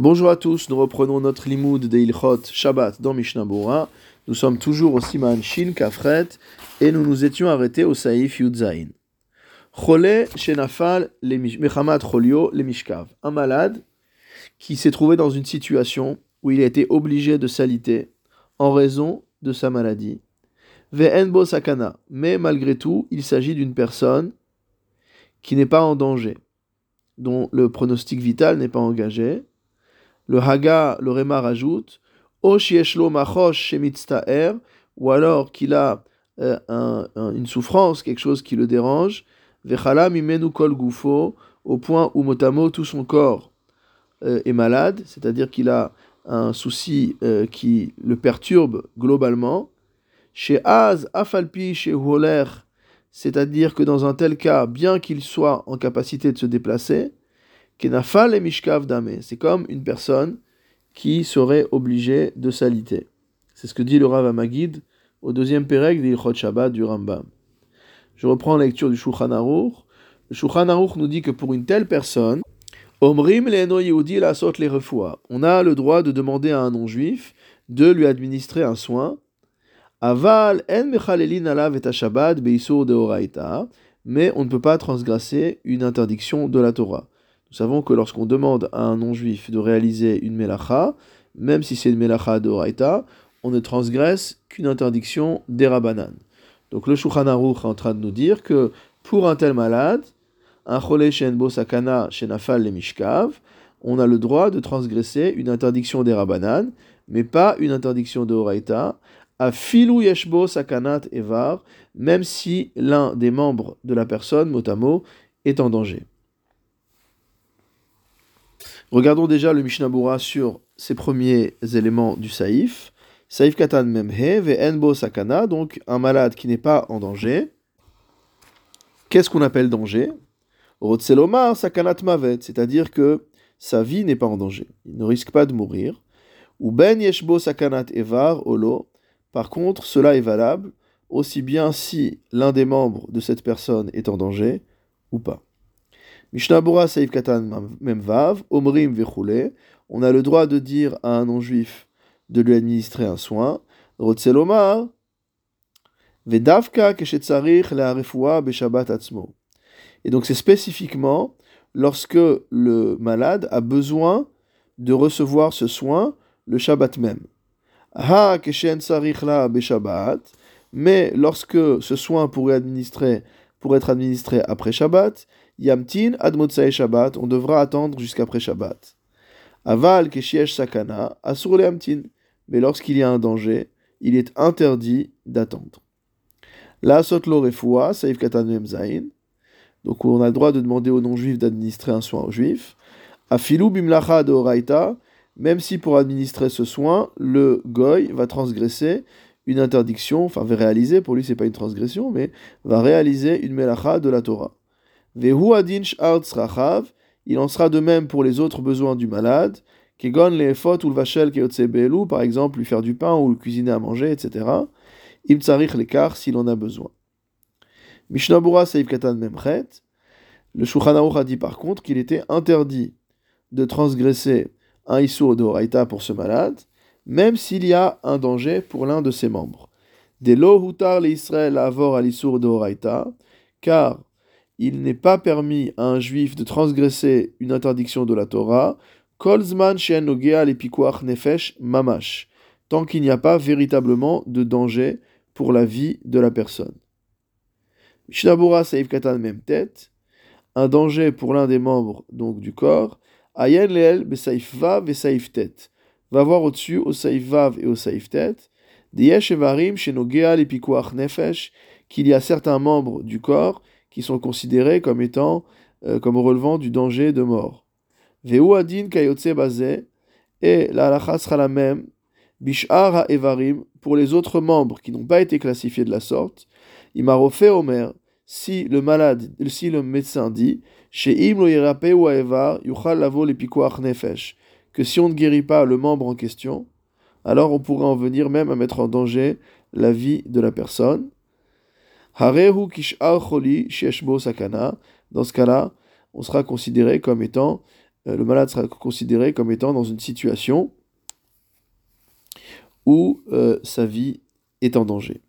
Bonjour à tous, nous reprenons notre limoud de Ilchot Shabbat dans Mishnah. Nous sommes toujours au Siman Shin Kafret et nous nous étions arrêtés au Saïf Yudzain. Chole Shenafal Mechamat Cholio le Mishkav. Un malade qui s'est trouvé dans une situation où il a été obligé de s'aliter en raison de sa maladie. Ve'enbo Sakana. Mais malgré tout, il s'agit d'une personne qui n'est pas en danger, dont le pronostic vital n'est pas engagé le Haga, le Réma rajoute ou alors qu'il a euh, une souffrance, quelque chose qui le dérange, kol gufo, au point où motamo tout son corps euh, est malade, c'est-à-dire qu'il a un souci euh, qui le perturbe globalement. Chez Az, Afalpi, chez Holer, c'est-à-dire que dans un tel cas, bien qu'il soit en capacité de se déplacer, Kenafal et Mishkav Dame. C'est comme une personne qui serait obligée de s'aliter. C'est ce que dit le Rav Amagid au deuxième Pérec d'Ilchot Shabbat du Rambam. Je reprends la lecture du Shulchan Aruch. Le Shulchan Aruch nous dit que pour une telle personne, Omrim Yehudi la les On a le droit de demander à un non-juif de lui administrer un soin. Aval en alav et Shabbat de mais on ne peut pas transgresser une interdiction de la Torah. Nous savons que lorsqu'on demande à un non-juif de réaliser une melacha, même si c'est une melacha de Horaïta, on ne transgresse qu'une interdiction d'Erabanan. Donc le Shulchan Aruch est en train de nous dire que pour un tel malade, un chole shenbo sakana shenafal le mishkav, on a le droit de transgresser une interdiction d'Erabanan, mais pas une interdiction de Horaïta, à filou yeshbo sakanat evar, même si l'un des membres de la personne, motamo, est en danger. Regardons déjà le Mishnah sur ses premiers éléments du Saïf. Saïf katan memhe enbo sakana, donc un malade qui n'est pas en danger. Qu'est-ce qu'on appelle danger? Rotselomar sakanat mavet, c'est-à-dire que sa vie n'est pas en danger. Il ne risque pas de mourir. Ou ben yeshbo sakanat evar olo. Par contre, cela est valable aussi bien si l'un des membres de cette personne est en danger ou pas. Mishnah Bora Saïf Katan Memvav, Omrim Vechule, on a le droit de dire à un non-juif de lui administrer un soin. Rotzelomar, Vedavka Keshetzarich Le'arefua Beshabbat Atzmo. Et donc c'est spécifiquement lorsque le malade a besoin de recevoir ce soin le Shabbat même. Ha Keshen Sarich La Beshabbat, mais lorsque ce soin pourrait, administrer, pourrait être administré après Shabbat, Yamtin ad Shabbat, on devra attendre jusqu'après Shabbat. Aval keshiesh sakana, asur le Mais lorsqu'il y a un danger, il est interdit d'attendre. La sotlo refoua, saif katan zain. Donc on a le droit de demander aux non-juifs d'administrer un soin aux juifs. Afilu bimlacha de oraita, même si pour administrer ce soin, le goy va transgresser une interdiction, enfin va réaliser, pour lui c'est pas une transgression, mais va réaliser une melacha de la Torah il en sera de même pour les autres besoins du malade, kegon le ou le vachel par exemple lui faire du pain ou le cuisiner à manger, etc. Im tsarich l'écart s'il en a besoin. Mishnabura Saïf Katan Memchet, le Shulchan a dit par contre qu'il était interdit de transgresser un Issour de pour ce malade, même s'il y a un danger pour l'un de ses membres. Des lo hutar le Israël avor al Issour de car il n'est pas permis à un juif de transgresser une interdiction de la Torah, kolzman nefesh mamash, tant qu'il n'y a pas véritablement de danger pour la vie de la personne. Katan même un danger pour l'un des membres donc du corps, ayen leel besaif vav et va voir au-dessus au saif vav et au saif tête, yesh evarim nefesh, qu'il y a certains membres du corps qui sont considérés comme étant, euh, comme relevant du danger de mort. Veu adin kayotse bazé, et la halacha sera la même, bishar evarim, pour les autres membres qui n'ont pas été classifiés de la sorte, imarofé omer, si le malade, si le médecin dit, chez im lo evar, yuchal lavo nefesh, que si on ne guérit pas le membre en question, alors on pourrait en venir même à mettre en danger la vie de la personne. Dans ce cas-là, on sera considéré comme étant euh, le malade sera considéré comme étant dans une situation où euh, sa vie est en danger.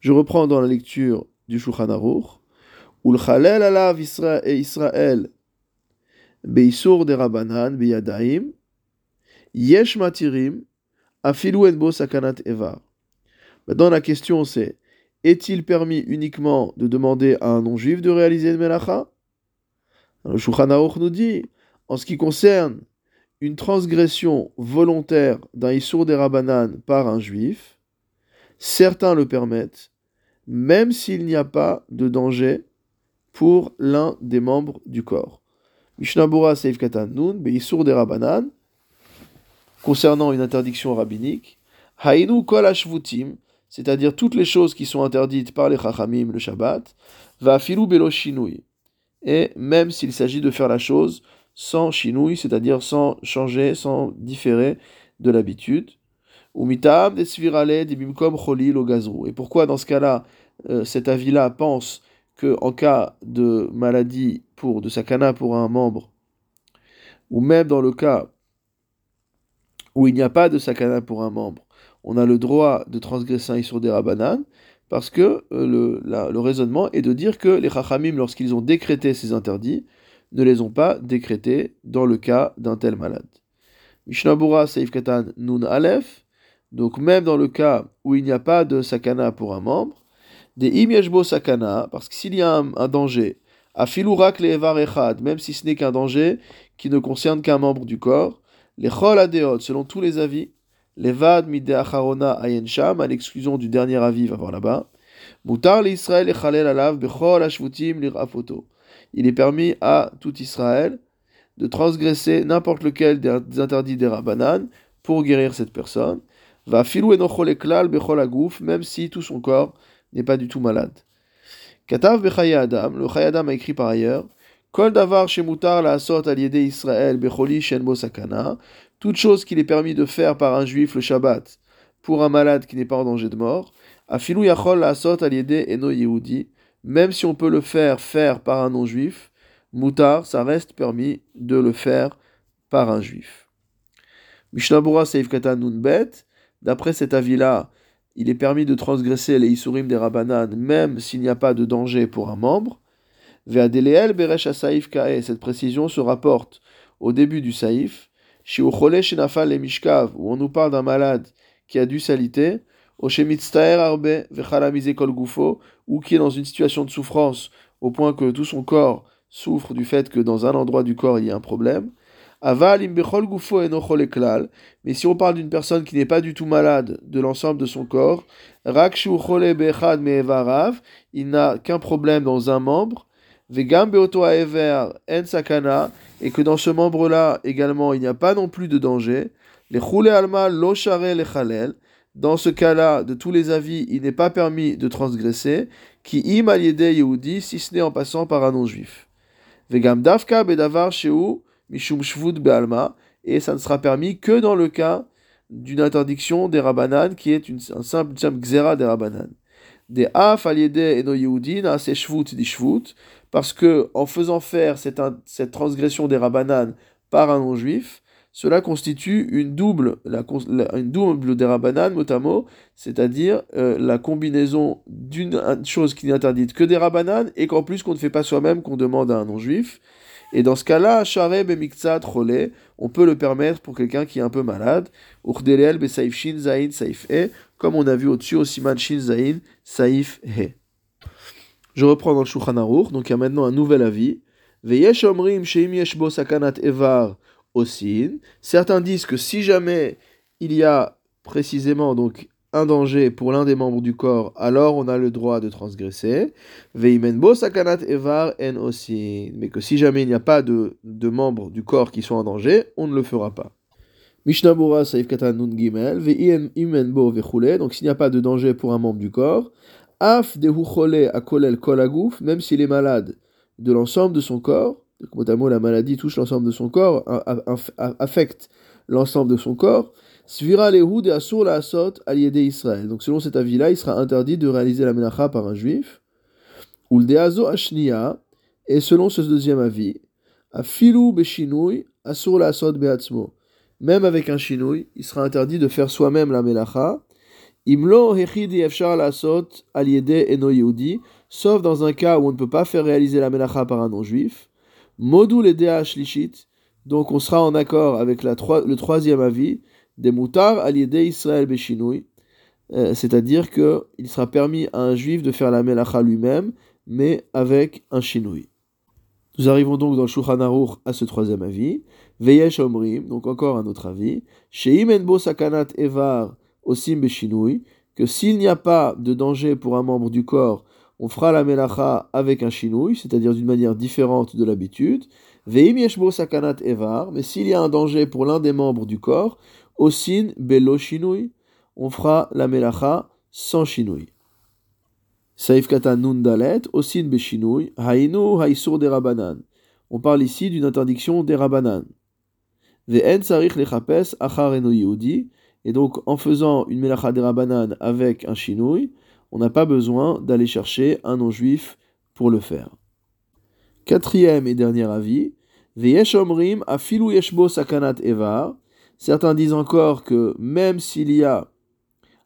Je reprends dans la lecture du Shulchan Aruch. Ulchalel alav Israël beisur de Rabanan beyadaim yesh matirim afilu enbo sakanat evar. Maintenant la question c'est est-il permis uniquement de demander à un non-juif de réaliser une melacha? Le Shulchan nous dit en ce qui concerne une transgression volontaire d'un Issour des Rabanan par un juif, certains le permettent, même s'il n'y a pas de danger pour l'un des membres du corps. Mishnabura Seif Katan Nun, Beissour des Rabanan, concernant une interdiction rabbinique, Hainu Kol Ashvutim, c'est-à-dire toutes les choses qui sont interdites par les Chachamim le Shabbat, va filou belo shinui. Et même s'il s'agit de faire la chose sans chinouille, c'est-à-dire sans changer, sans différer de l'habitude. Ou mitam des des bimkom cholil au gazrou. Et pourquoi dans ce cas-là, euh, cet avis-là pense que en cas de maladie pour de sakana pour un membre, ou même dans le cas où il n'y a pas de sakana pour un membre, on a le droit de transgresser un sur des rabanan, parce que euh, le, raisonnement est de dire que les chachamim, lorsqu'ils ont décrété ces interdits, ne les ont pas décrétés dans le cas d'un tel malade. Mishnabura Seif Katan Nun Aleph, donc même dans le cas où il n'y a pas de sakana pour un membre, des im sakana, parce que s'il y a un, danger, à filourak le echad, même si ce n'est qu'un danger qui ne concerne qu'un membre du corps, les chol selon tous les avis, les vad mide acharona ayensham, à l'exclusion du dernier avis, va voir là-bas, mutar l'Israël et chalel alav bechol ashvutim lirafoto il est permis à tout Israël de transgresser n'importe lequel des interdits des Rabbanan pour guérir cette personne. Va filou agouf, même si tout son corps n'est pas du tout malade. Katav Adam, le Adam a écrit par ailleurs, Kol davar shemutar la asot al Israël becholi sakana, toute chose qu'il est permis de faire par un juif le Shabbat pour un malade qui n'est pas en danger de mort, afilou yachol la asot al eno yehudi, même si on peut le faire faire par un non-juif, moutar, ça reste permis de le faire par un juif. Mishnabura Seif Katan Nunbet, d'après cet avis-là, il est permis de transgresser les Isurim des Rabbanan, même s'il n'y a pas de danger pour un membre. Ve'adeleel Beresh Saif Kae, cette précision se rapporte au début du Saïf, Shiuchole où on nous parle d'un malade qui a dû s'aliter, ou qui est dans une situation de souffrance au point que tout son corps souffre du fait que dans un endroit du corps il y a un problème. Mais si on parle d'une personne qui n'est pas du tout malade de l'ensemble de son corps, il n'a qu'un problème dans un membre, et que dans ce membre-là également il n'y a pas non plus de danger, les alma lo dans ce cas-là, de tous les avis, il n'est pas permis de transgresser, qui im yehudi, si ce n'est en passant par un non-juif. Vegam davka bedavar sheu mishum shvud be'alma, et ça ne sera permis que dans le cas d'une interdiction des rabanan, qui est une, un simple xera des rabanan. Des af aliede eno yehudi na shvut di shvut, parce que en faisant faire cette, transgression des rabanan par un non-juif, cela constitue une double, la, une double des notamment, c'est-à-dire euh, la combinaison d'une chose qui n'est interdite que des rabbanan et qu'en plus qu'on ne fait pas soi-même, qu'on demande à un non-juif. Et dans ce cas-là, Shareb et on peut le permettre pour quelqu'un qui est un peu malade. Urdelel Saif Shin Zain Saif E, comme on a vu au-dessus au Siman Shin Zain Saif He. Je reprends dans le Shulchan donc il y a maintenant un nouvel avis. Veyesh Omrim Sheim Sakanat Evar aussi. Certains disent que si jamais il y a précisément donc un danger pour l'un des membres du corps, alors on a le droit de transgresser. Veimenbo sakanat evar en aussi. Mais que si jamais il n'y a pas de, de membres du corps qui sont en danger, on ne le fera pas. Mishnabura saif katan nun gimel, imenbo vechule. Donc s'il n'y a pas de danger pour un membre du corps, af dehuchole akolel kolagouf, même s'il est malade de l'ensemble de son corps, notamment la maladie touche l'ensemble de son corps, affecte l'ensemble de son corps, Svira lehud et asur la asot Israël. Donc selon cet avis-là, il sera interdit de réaliser la menacha par un juif. Ou le ashnia, et selon ce deuxième avis, Afilu beshinui asur la asot beatzmo. Même avec un shinui, il sera interdit de faire soi-même la melacha. Imlo hechidi asot aliede eno yehudi, sauf dans un cas où on ne peut pas faire réaliser la melacha par un non-juif. Modul edea shlishit, donc on sera en accord avec la le troisième avis, des mutar aliede Israël beshinui, euh, c'est-à-dire qu'il sera permis à un juif de faire la melacha lui-même, mais avec un shinui. Nous arrivons donc dans le Shulchan à ce troisième avis. Veyesh Omrim, donc encore un autre avis. Sheim enbo evar beshinui, que s'il n'y a pas de danger pour un membre du corps, on fera la melacha avec un shinui, c'est-à-dire d'une manière différente de l'habitude. Veim yeshbo sakanat evar, mais s'il y a un danger pour l'un des membres du corps, osin belo shinui, on fera la melacha sans shinui. Saif katan nun dalet, osin beshinui, hainu haisur de rabanan. On parle ici d'une interdiction des rabanan. Ve'en sarich lechapes achar eno yehudi. Et donc, en faisant une melacha des rabanan avec un shinui, on n'a pas besoin d'aller chercher un non-juif pour le faire. Quatrième et dernier avis, Ve'yesh omrim afilu yeshbo sakanat evar. Certains disent encore que même s'il y a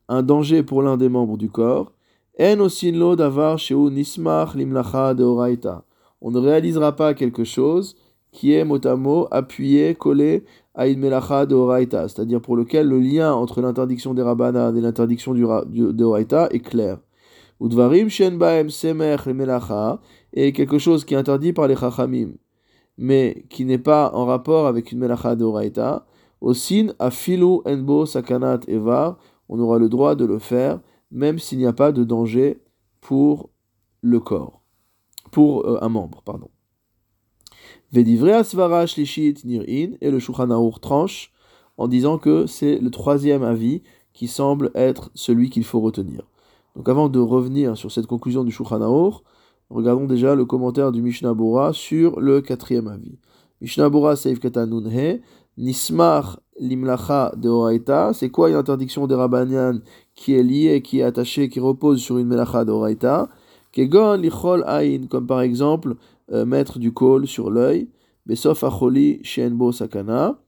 un danger pour l'un des membres du corps, En osinlo davar sheu nismach limlacha de On ne réalisera pas quelque chose qui est mot à mot appuyé, collé une melacha de oraita, c'est-à-dire pour lequel le lien entre l'interdiction des rabbanan et l'interdiction du, de oraita est clair. Udvarim shen baem semer melacha est quelque chose qui est interdit par les chachamim, mais qui n'est pas en rapport avec une melacha de oraita. Osin afilu enbo sakanat evar, on aura le droit de le faire, même s'il n'y a pas de danger pour le corps, pour euh, un membre, pardon. Et le Shulchan tranche en disant que c'est le troisième avis qui semble être celui qu'il faut retenir. Donc avant de revenir sur cette conclusion du Shulchan regardons déjà le commentaire du Mishnah Bora sur le quatrième avis. Mishnah Bora Seif Katanunhe, Nismar Limlacha de c'est quoi une interdiction des Rabbanian qui est liée, qui est attachée, qui repose sur une Melacha de Oraita Kegon Lichol Ain, comme par exemple euh, mettre du col sur l'œil, Besof Acholi Shenbo Sakana,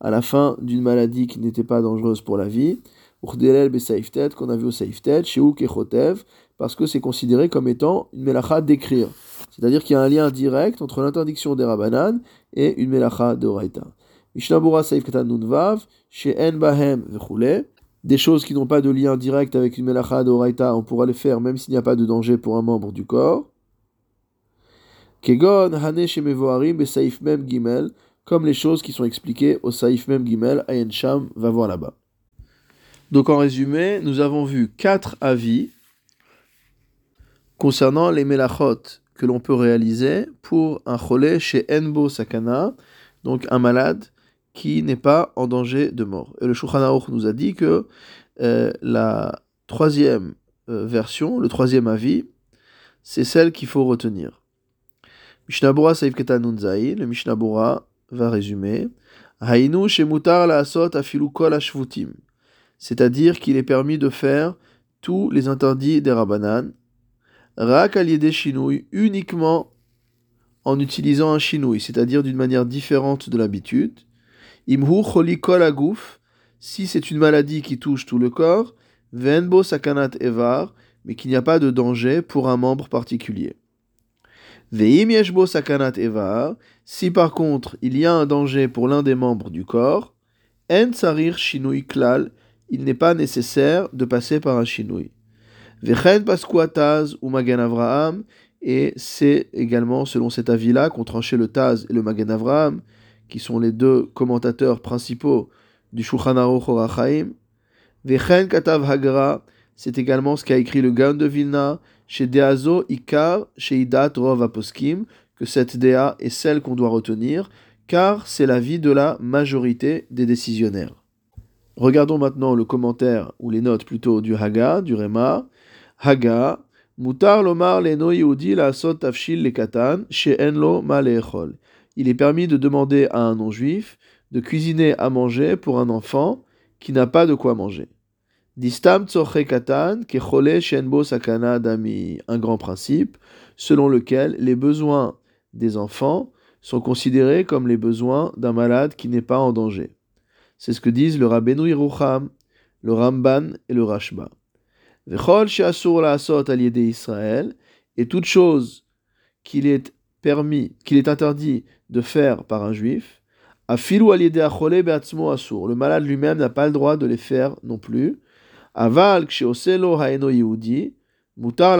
à la fin d'une maladie qui n'était pas dangereuse pour la vie, Urdelel Besaiftet, qu'on a vu au Saiftet, Sheou Kechotev, parce que c'est considéré comme étant une Melacha d'écrire. C'est-à-dire qu'il y a un lien direct entre l'interdiction des Rabbanan et une Melacha de Oraita. Mishnabura Nunvav, chez des choses qui n'ont pas de lien direct avec une melacha d'oraita, on pourra les faire même s'il n'y a pas de danger pour un membre du corps. Kegon Hane Shemevoarim Saif Mem Gimel, comme les choses qui sont expliquées au Saif Mem Gimel, Ayen Sham va voir là-bas. Donc en résumé, nous avons vu quatre avis concernant les melachot que l'on peut réaliser pour un cholé chez Enbo Sakana, donc un malade qui n'est pas en danger de mort. Et le Shulchan nous a dit que euh, la troisième euh, version, le troisième avis, c'est celle qu'il faut retenir. Le Mishnabura va résumer. Shemutar la asot afilu kol ashvutim. C'est-à-dire qu'il est permis de faire tous les interdits des Rabbanan, rak des shinouy, uniquement en utilisant un shinouy, c'est-à-dire d'une manière différente de l'habitude, Imhu cholikol agouf, si c'est une maladie qui touche tout le corps, venbo sakanat evar, mais qu'il n'y a pas de danger pour un membre particulier. Sakanat evar, si par contre il y a un danger pour l'un des membres du corps, en sarir shinui klal, il n'est pas nécessaire de passer par un shinui. Vechen paskuataz ou magan Avraham, et c'est également selon cet avis-là qu'ont tranché le Taz et le Magan Avraham, qui sont les deux commentateurs principaux du Shulchan Aruch. Vechen Katav Hagra, c'est également ce qu'a écrit le Gaon de Vilna, chez Deazo Ikar, chez Idat Rov Aposkim, que cette Dea est celle qu'on doit retenir, car c'est l'avis de la majorité des décisionnaires. Regardons maintenant le commentaire, ou les notes plutôt, du Haga, du Rema. Haga, Mutar lomar leno yehudi tafshil le katan, enlo ma il est permis de demander à un non-juif de cuisiner à manger pour un enfant qui n'a pas de quoi manger. Distam katan shenbo un grand principe selon lequel les besoins des enfants sont considérés comme les besoins d'un malade qui n'est pas en danger. C'est ce que disent le Rabbeinu Yerucham, le Ramban et le Rashba. Et toute chose qu'il est permis, qu'il est interdit de faire par un juif. Le malade lui-même n'a pas le droit de les faire non plus. Aval ksheoselo ha'eno yehudi, mutar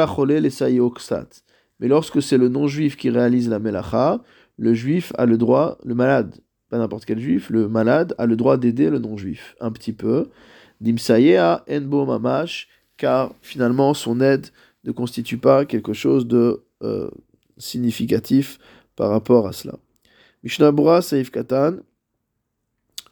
ksat. Mais lorsque c'est le non-juif qui réalise la melacha, le juif a le droit, le malade, pas n'importe quel juif, le malade a le droit d'aider le non-juif, un petit peu. Dimsayea enbo mamash, car finalement son aide ne constitue pas quelque chose de euh, significatif par rapport à cela. Mishnah Saif Katan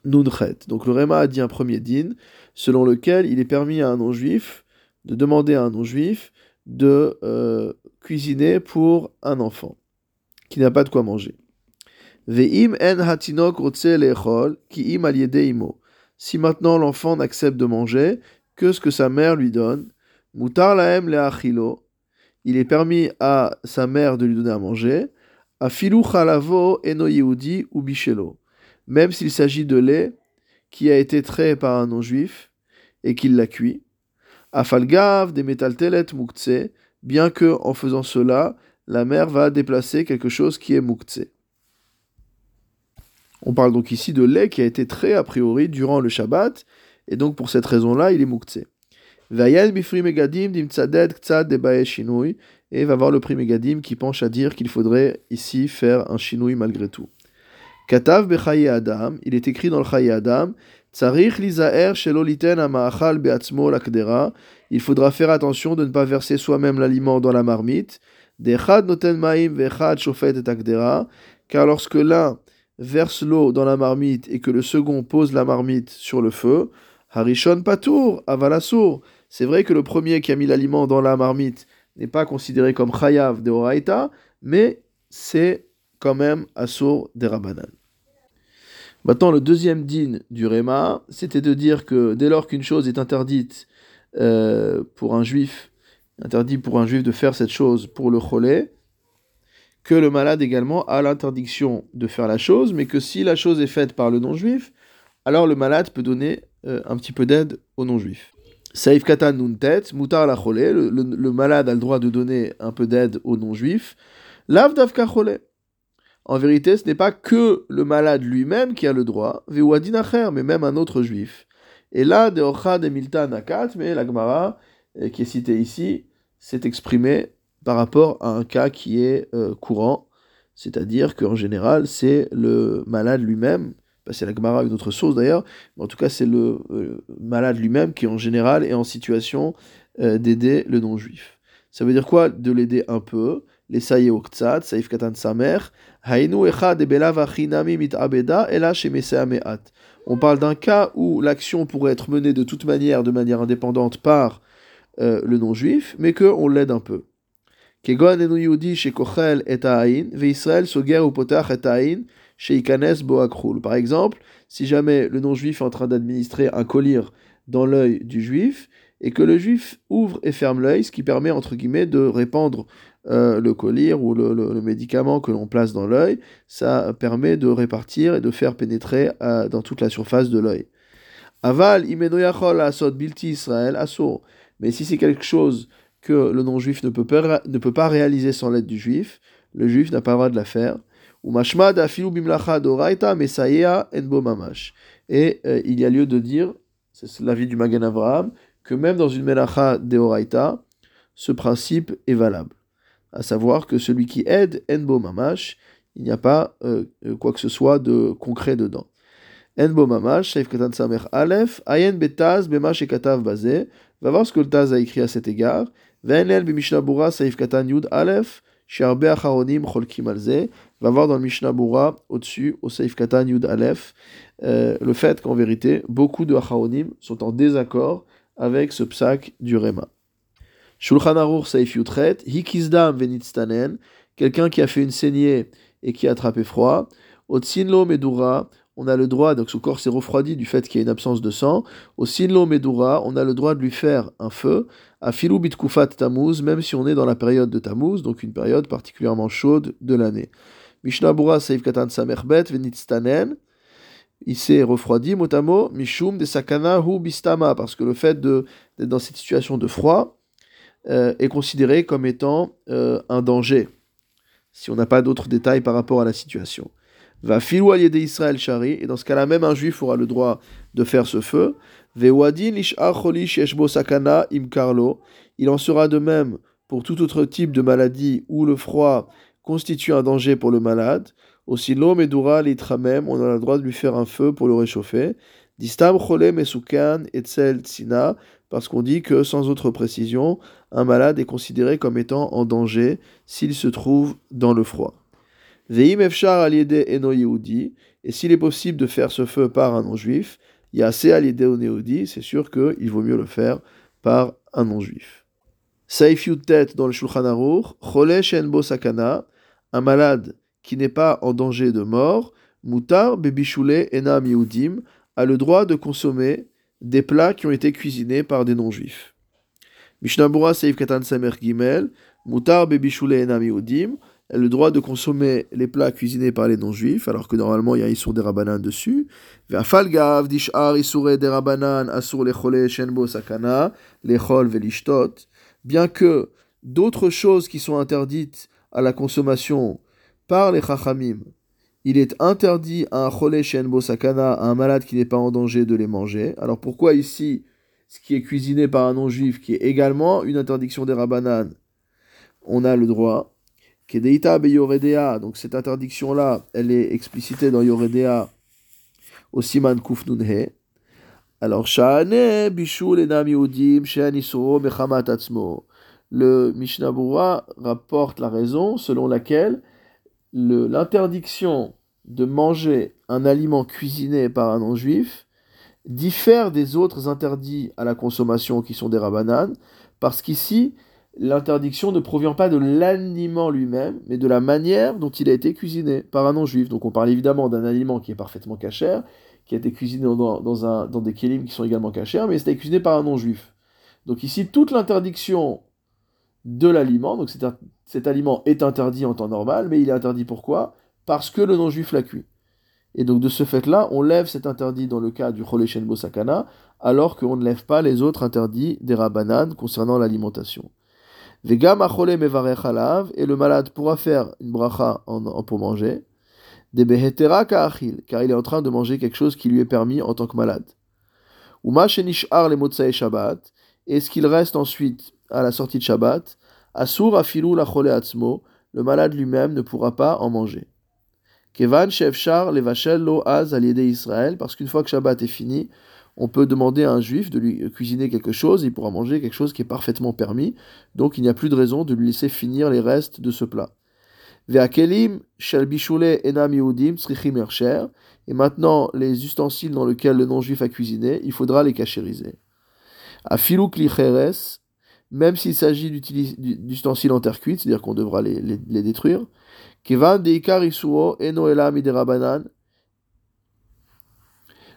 Nunchet. Donc le Réma a dit un premier din, selon lequel il est permis à un non-juif de demander à un non-juif de euh, cuisiner pour un enfant qui n'a pas de quoi manger. Ve'im en hatinok ki im imo. Si maintenant l'enfant n'accepte de manger que ce que sa mère lui donne, mutar laem achilo. Il est permis à sa mère de lui donner à manger. Afilu chalavo eno ou bichelo. Même s'il s'agit de lait qui a été trait par un non-juif et qu'il l'a cuit. Afalgav des metaltelet muktse, bien que en faisant cela, la mère va déplacer quelque chose qui est muktse. On parle donc ici de lait qui a été trait a priori durant le Shabbat, et donc pour cette raison-là, il est muktse. megadim et va voir le prix Megadim qui penche à dire qu'il faudrait ici faire un shinui malgré tout. Katav bechaye Adam, il est écrit dans le Chaye Adam, Il faudra faire attention de ne pas verser soi-même l'aliment dans la marmite, car lorsque l'un verse l'eau dans la marmite et que le second pose la marmite sur le feu, Harishon Patour, Avalasur. C'est vrai que le premier qui a mis l'aliment dans la marmite n'est pas considéré comme Chayav de Horaïta, mais c'est quand même Asur des Rabanan. Maintenant, le deuxième din du Réma, c'était de dire que dès lors qu'une chose est interdite euh, pour un juif, interdit pour un juif de faire cette chose pour le cholé, que le malade également a l'interdiction de faire la chose, mais que si la chose est faite par le non-juif, alors le malade peut donner euh, un petit peu d'aide au non-juif. Saif katan nuntet, mutar la cholé, le malade a le droit de donner un peu d'aide au non-juif. Lav davka cholé. En vérité, ce n'est pas que le malade lui-même qui a le droit, mais même un autre juif. Et là, de de Milta Nakat, mais la Gemara, euh, qui est citée ici, s'est exprimée par rapport à un cas qui est euh, courant, c'est-à-dire qu'en général, c'est le malade lui-même, c'est la Gemara une autre source d'ailleurs, mais en tout cas, c'est le euh, malade lui-même qui en général est en situation d'aider le non-juif. Ça veut dire quoi? De l'aider un peu, les saïe saïf katan samer, hainu echad mit abeda, et là chez On parle d'un cas où l'action pourrait être menée de toute manière, de manière indépendante par le non-juif, mais qu'on l'aide un peu. Par exemple, si jamais le non-juif est en train d'administrer un collier dans l'œil du juif, et que le juif ouvre et ferme l'œil, ce qui permet entre guillemets de répandre euh, le collier ou le, médicament que l'on place dans l'œil, ça permet de répartir et de faire pénétrer euh, dans toute la surface de l'œil. Aval bilti Israël Mais si c'est quelque chose que le non-juif ne, peut pas, ne peut pas réaliser sans l'aide du juif, le juif n'a pas le droit de la faire. Ou Et euh, il y a lieu de dire, c'est l'avis du Magan Avraham, que même dans une melacha deoraita, ce principe est valable. À savoir que celui qui aide enbo mamash, il n'y a pas euh, quoi que ce soit de concret dedans. Enbo mamash, Shaif Katan Samer Aleph, Ayen Betaz, Bemash et Katav Bazé, va voir ce que le Taz a écrit à cet égard, Ve'enel b'Mishnah Bura Saif Katan Yud Aleph, Sharbe Acharonim Cholkim Alze. Va voir dans le Mishnah Bura, au-dessus, au Saif Katan Yud Aleph, euh, le fait qu'en vérité, beaucoup de Acharonim sont en désaccord avec ce psak du Rema. Shulchan Saif Yutret, Hikizdam Venitztanen, quelqu'un qui a fait une saignée et qui a attrapé froid. Otsinlo Medura, on a le droit, donc son corps s'est refroidi du fait qu'il y a une absence de sang. Au Sinlo Medura, on a le droit de lui faire un feu. À Filou Bitkufat Tammuz, même si on est dans la période de Tammuz, donc une période particulièrement chaude de l'année. Mishnah Bura Saif Katan Samerbet Venitstanen. Il s'est refroidi, motamo, Mishum de Sakana Hu Bistama, parce que le fait d'être dans cette situation de froid euh, est considéré comme étant euh, un danger, si on n'a pas d'autres détails par rapport à la situation. Va filou de Israël Shari, et dans ce cas-là, même un juif aura le droit de faire ce feu. Il en sera de même pour tout autre type de maladie où le froid constitue un danger pour le malade. Aussi l'homme et l'itramem, on a le droit de lui faire un feu pour le réchauffer. Distam cholem esukan etzel tsina, parce qu'on dit que sans autre précision, un malade est considéré comme étant en danger s'il se trouve dans le froid. Veim efshar aliede eno yehudi, et s'il est possible de faire ce feu par un non-juif, il y a assez aliede o c'est sûr qu'il vaut mieux le faire par un non-juif. Saif tête dans le Shulchan Aruch, chole shenbo sakana, un malade qui n'est pas en danger de mort, Moutar Bebishule Enam Yehudim a le droit de consommer des plats qui ont été cuisinés par des non-juifs. Mishnabura Seif Katan Samer Gimel, Moutar Bebishule Enam Yehudim le droit de consommer les plats cuisinés par les non-juifs, alors que normalement il y a Issour des Rabanan dessus. Dishar des Rabanan Lechole Shenbo Sakana, Lechol Velishtot. Bien que d'autres choses qui sont interdites à la consommation par les Chachamim, il est interdit à un Cholé Sakana, à un malade qui n'est pas en danger, de les manger. Alors pourquoi ici, ce qui est cuisiné par un non-juif, qui est également une interdiction des Rabbanan, on a le droit donc cette interdiction-là, elle est explicitée dans Yoredea au Siman Kufnunhe. Alors, Sha'ane Bishul Enam Yehudim Mechamat Atzmo le Mishnah rapporte la raison selon laquelle l'interdiction de manger un aliment cuisiné par un non-juif diffère des autres interdits à la consommation qui sont des rabananes, parce qu'ici, l'interdiction ne provient pas de l'aliment lui-même, mais de la manière dont il a été cuisiné par un non-juif. Donc on parle évidemment d'un aliment qui est parfaitement cachère, qui a été cuisiné dans, des kélim qui sont également cachères, mais c'était cuisiné par un non-juif. Donc ici, toute l'interdiction de l'aliment. Donc cet, aliment est interdit en temps normal, mais il est interdit pourquoi? Parce que le non-juif l'a cuit. Et donc de ce fait-là, on lève cet interdit dans le cas du Choleshen Bosakana, alors qu'on ne lève pas les autres interdits des Rabbanan concernant l'alimentation. Vegam achole mevarech et le malade pourra faire une bracha en, pour manger. Des behetera ka'achil, car il est en train de manger quelque chose qui lui est permis en tant que malade. Uma shenishar le shabbat, et ce qu'il reste ensuite à la sortie de Shabbat, Asur afilou la atzmo, le malade lui-même ne pourra pas en manger. Kevan shefshar levachel lo az Israël, parce qu'une fois que Shabbat est fini, on peut demander à un juif de lui cuisiner quelque chose, il pourra manger quelque chose qui est parfaitement permis, donc il n'y a plus de raison de lui laisser finir les restes de ce plat. Et maintenant les ustensiles dans lesquels le non-juif a cuisiné, il faudra les cachériser. Klicheres, même s'il s'agit d'ustensiles en terre cuite, c'est-à-dire qu'on devra les, détruire.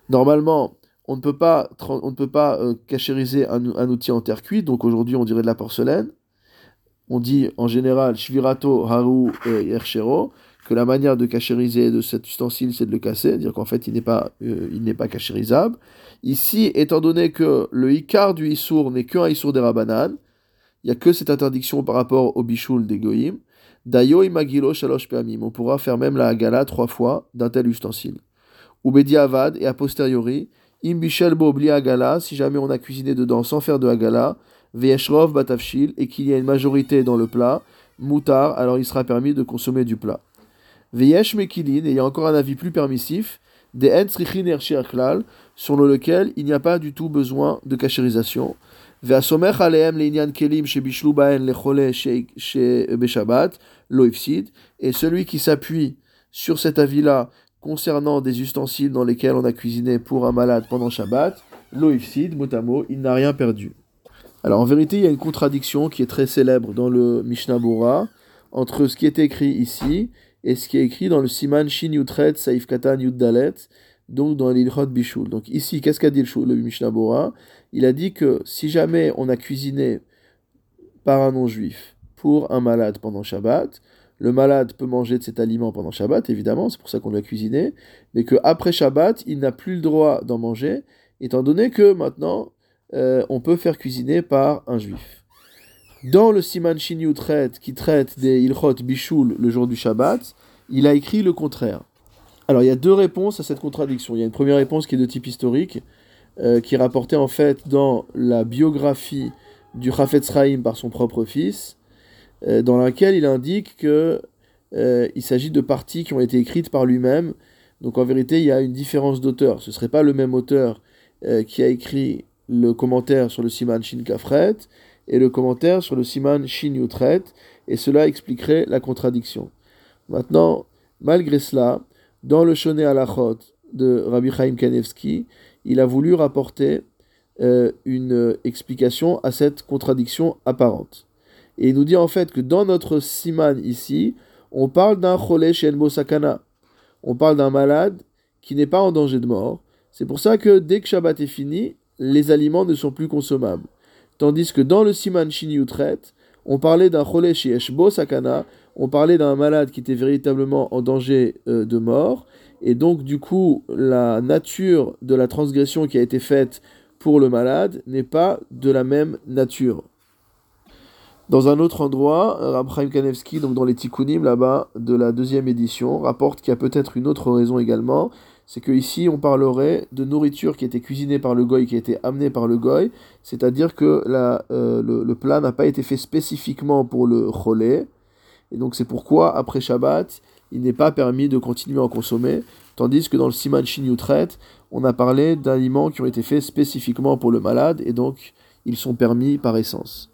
Normalement, on ne peut pas, on ne peut pas euh, cachériser un, outil en terre cuite, donc aujourd'hui on dirait de la porcelaine. On dit en général Shvirato, Haru et que la manière de cachériser de cet ustensile c'est de le casser, dire qu'en fait il n'est pas, euh, cachérisable. Ici, étant donné que le Icar du Issour n'est qu'un Issour des Rabanan, il n'y a que cette interdiction par rapport au Bichoul des Goïm. Dayo imagilo shalosh peamim. On pourra faire même la Hagala trois fois d'un tel ustensile. Ubedi avad et a posteriori, im bichel bo bli Hagala, si jamais on a cuisiné dedans sans faire de Hagala, ve'eshrov batafshil, et qu'il y a une majorité dans le plat, moutar, alors il sera permis de consommer du plat. Veyesh mekilin, et il y a encore un avis plus permissif, des ensrichin klal, sur lequel il n'y a pas du tout besoin de cachérisation. Et celui qui s'appuie sur cet avis-là concernant des ustensiles dans lesquels on a cuisiné pour un malade pendant Shabbat, loifsid, mot il n'a rien perdu. Alors en vérité, il y a une contradiction qui est très célèbre dans le Mishnah Bora entre ce qui est écrit ici et ce qui est écrit dans le Siman Shin Yutret Saif Katan donc dans l'Ilchot Bishul. Donc ici, qu'est-ce qu'a dit le Mishnah Bora? Il a dit que si jamais on a cuisiné par un non-juif pour un malade pendant Shabbat, le malade peut manger de cet aliment pendant Shabbat, évidemment, c'est pour ça qu'on l'a cuisiné, mais qu'après Shabbat, il n'a plus le droit d'en manger, étant donné que maintenant, euh, on peut faire cuisiner par un juif. Dans le Siman Shinyu traite, qui traite des Ilchot Bishul le jour du Shabbat, il a écrit le contraire. Alors il y a deux réponses à cette contradiction. Il y a une première réponse qui est de type historique, euh, qui est rapportée en fait dans la biographie du Chafetz Chaim par son propre fils, euh, dans laquelle il indique que euh, il s'agit de parties qui ont été écrites par lui-même. Donc en vérité, il y a une différence d'auteur. Ce ne serait pas le même auteur qui a écrit le commentaire sur le Siman Shin Kafret et le commentaire sur le Siman Shin Yutret, et cela expliquerait la contradiction. Maintenant, malgré cela, dans le Shoné Alachot de Rabbi Chaim Kanevski, il a voulu rapporter euh, une explication à cette contradiction apparente. Et il nous dit en fait que dans notre siman ici, on parle d'un cholé shenbo sakana. On parle d'un malade qui n'est pas en danger de mort. C'est pour ça que dès que Shabbat est fini, les aliments ne sont plus consommables. Tandis que dans le siman shin traite, on parlait d'un cholé shebo sakana, on parlait d'un malade qui était véritablement en danger euh, de mort, et donc du coup la nature de la transgression qui a été faite pour le malade n'est pas de la même nature. Dans un autre endroit, Rabchaim Kanevski, donc dans les Tikkunim là-bas de la deuxième édition, rapporte qu'il y a peut-être une autre raison également, c'est qu'ici on parlerait de nourriture qui a été cuisinée par le goy, qui a été amenée par le goy, c'est-à-dire que euh, le, plat n'a pas été fait spécifiquement pour le cholé, et donc c'est pourquoi après Shabbat, il n'est pas permis de continuer à en consommer, tandis que dans le Siman Shin traite, on a parlé d'aliments qui ont été faits spécifiquement pour le malade, et donc ils sont permis par essence.